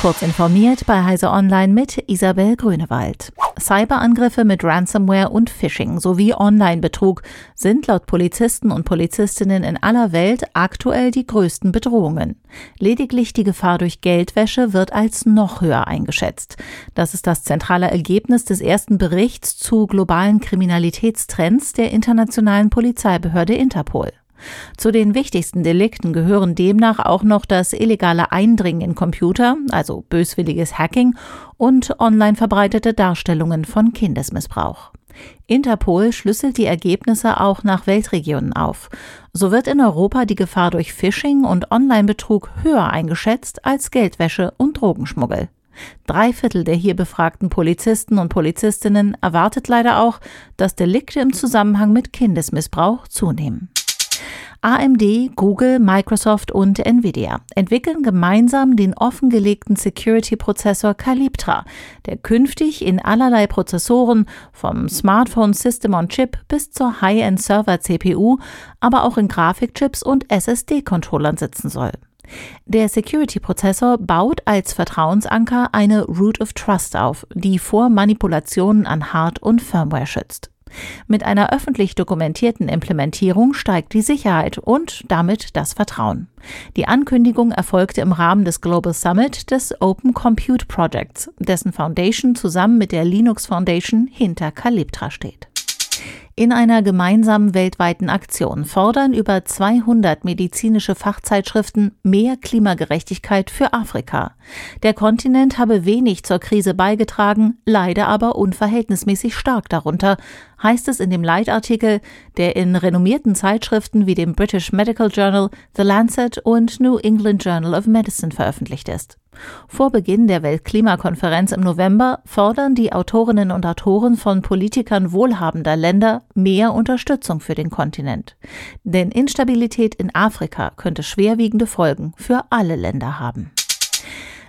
Kurz informiert bei Heise Online mit Isabel Grünewald. Cyberangriffe mit Ransomware und Phishing sowie Online-Betrug sind laut Polizisten und Polizistinnen in aller Welt aktuell die größten Bedrohungen. Lediglich die Gefahr durch Geldwäsche wird als noch höher eingeschätzt. Das ist das zentrale Ergebnis des ersten Berichts zu globalen Kriminalitätstrends der internationalen Polizeibehörde Interpol. Zu den wichtigsten Delikten gehören demnach auch noch das illegale Eindringen in Computer, also böswilliges Hacking und online verbreitete Darstellungen von Kindesmissbrauch. Interpol schlüsselt die Ergebnisse auch nach Weltregionen auf. So wird in Europa die Gefahr durch Phishing und Online-Betrug höher eingeschätzt als Geldwäsche und Drogenschmuggel. Drei Viertel der hier befragten Polizisten und Polizistinnen erwartet leider auch, dass Delikte im Zusammenhang mit Kindesmissbrauch zunehmen. AMD, Google, Microsoft und Nvidia entwickeln gemeinsam den offengelegten Security-Prozessor Calyptra, der künftig in allerlei Prozessoren vom Smartphone System on Chip bis zur High-End Server CPU, aber auch in Grafikchips und SSD-Controllern sitzen soll. Der Security-Prozessor baut als Vertrauensanker eine Root of Trust auf, die vor Manipulationen an Hard- und Firmware schützt. Mit einer öffentlich dokumentierten Implementierung steigt die Sicherheit und damit das Vertrauen. Die Ankündigung erfolgte im Rahmen des Global Summit des Open Compute Projects, dessen Foundation zusammen mit der Linux Foundation hinter Calyptra steht. In einer gemeinsamen weltweiten Aktion fordern über 200 medizinische Fachzeitschriften mehr Klimagerechtigkeit für Afrika. Der Kontinent habe wenig zur Krise beigetragen, leide aber unverhältnismäßig stark darunter, heißt es in dem Leitartikel, der in renommierten Zeitschriften wie dem British Medical Journal, The Lancet und New England Journal of Medicine veröffentlicht ist. Vor Beginn der Weltklimakonferenz im November fordern die Autorinnen und Autoren von Politikern wohlhabender Länder mehr Unterstützung für den Kontinent. Denn Instabilität in Afrika könnte schwerwiegende Folgen für alle Länder haben.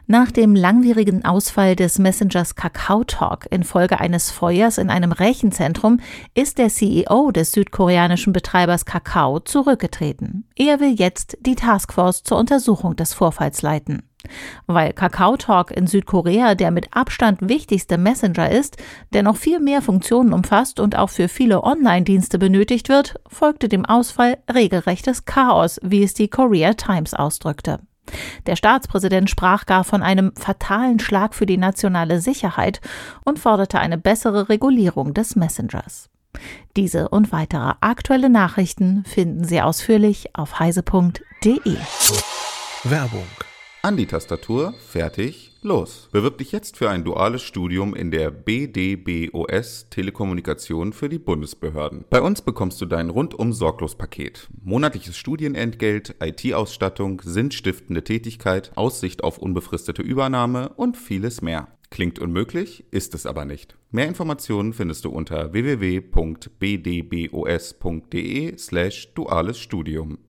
Nach dem langwierigen Ausfall des Messengers Kakao Talk infolge eines Feuers in einem Rechenzentrum ist der CEO des südkoreanischen Betreibers Kakao zurückgetreten. Er will jetzt die Taskforce zur Untersuchung des Vorfalls leiten. Weil Kakao Talk in Südkorea der mit Abstand wichtigste Messenger ist, der noch viel mehr Funktionen umfasst und auch für viele Online-Dienste benötigt wird, folgte dem Ausfall regelrechtes Chaos, wie es die Korea Times ausdrückte. Der Staatspräsident sprach gar von einem fatalen Schlag für die nationale Sicherheit und forderte eine bessere Regulierung des Messengers. Diese und weitere aktuelle Nachrichten finden Sie ausführlich auf heise.de. Werbung. An die Tastatur, fertig, los. Bewirb dich jetzt für ein duales Studium in der BDBOS Telekommunikation für die Bundesbehörden. Bei uns bekommst du dein rundum sorglos Paket. Monatliches Studienentgelt, IT-Ausstattung, sinnstiftende Tätigkeit, Aussicht auf unbefristete Übernahme und vieles mehr. Klingt unmöglich, ist es aber nicht. Mehr Informationen findest du unter www.bdbos.de slash duales Studium.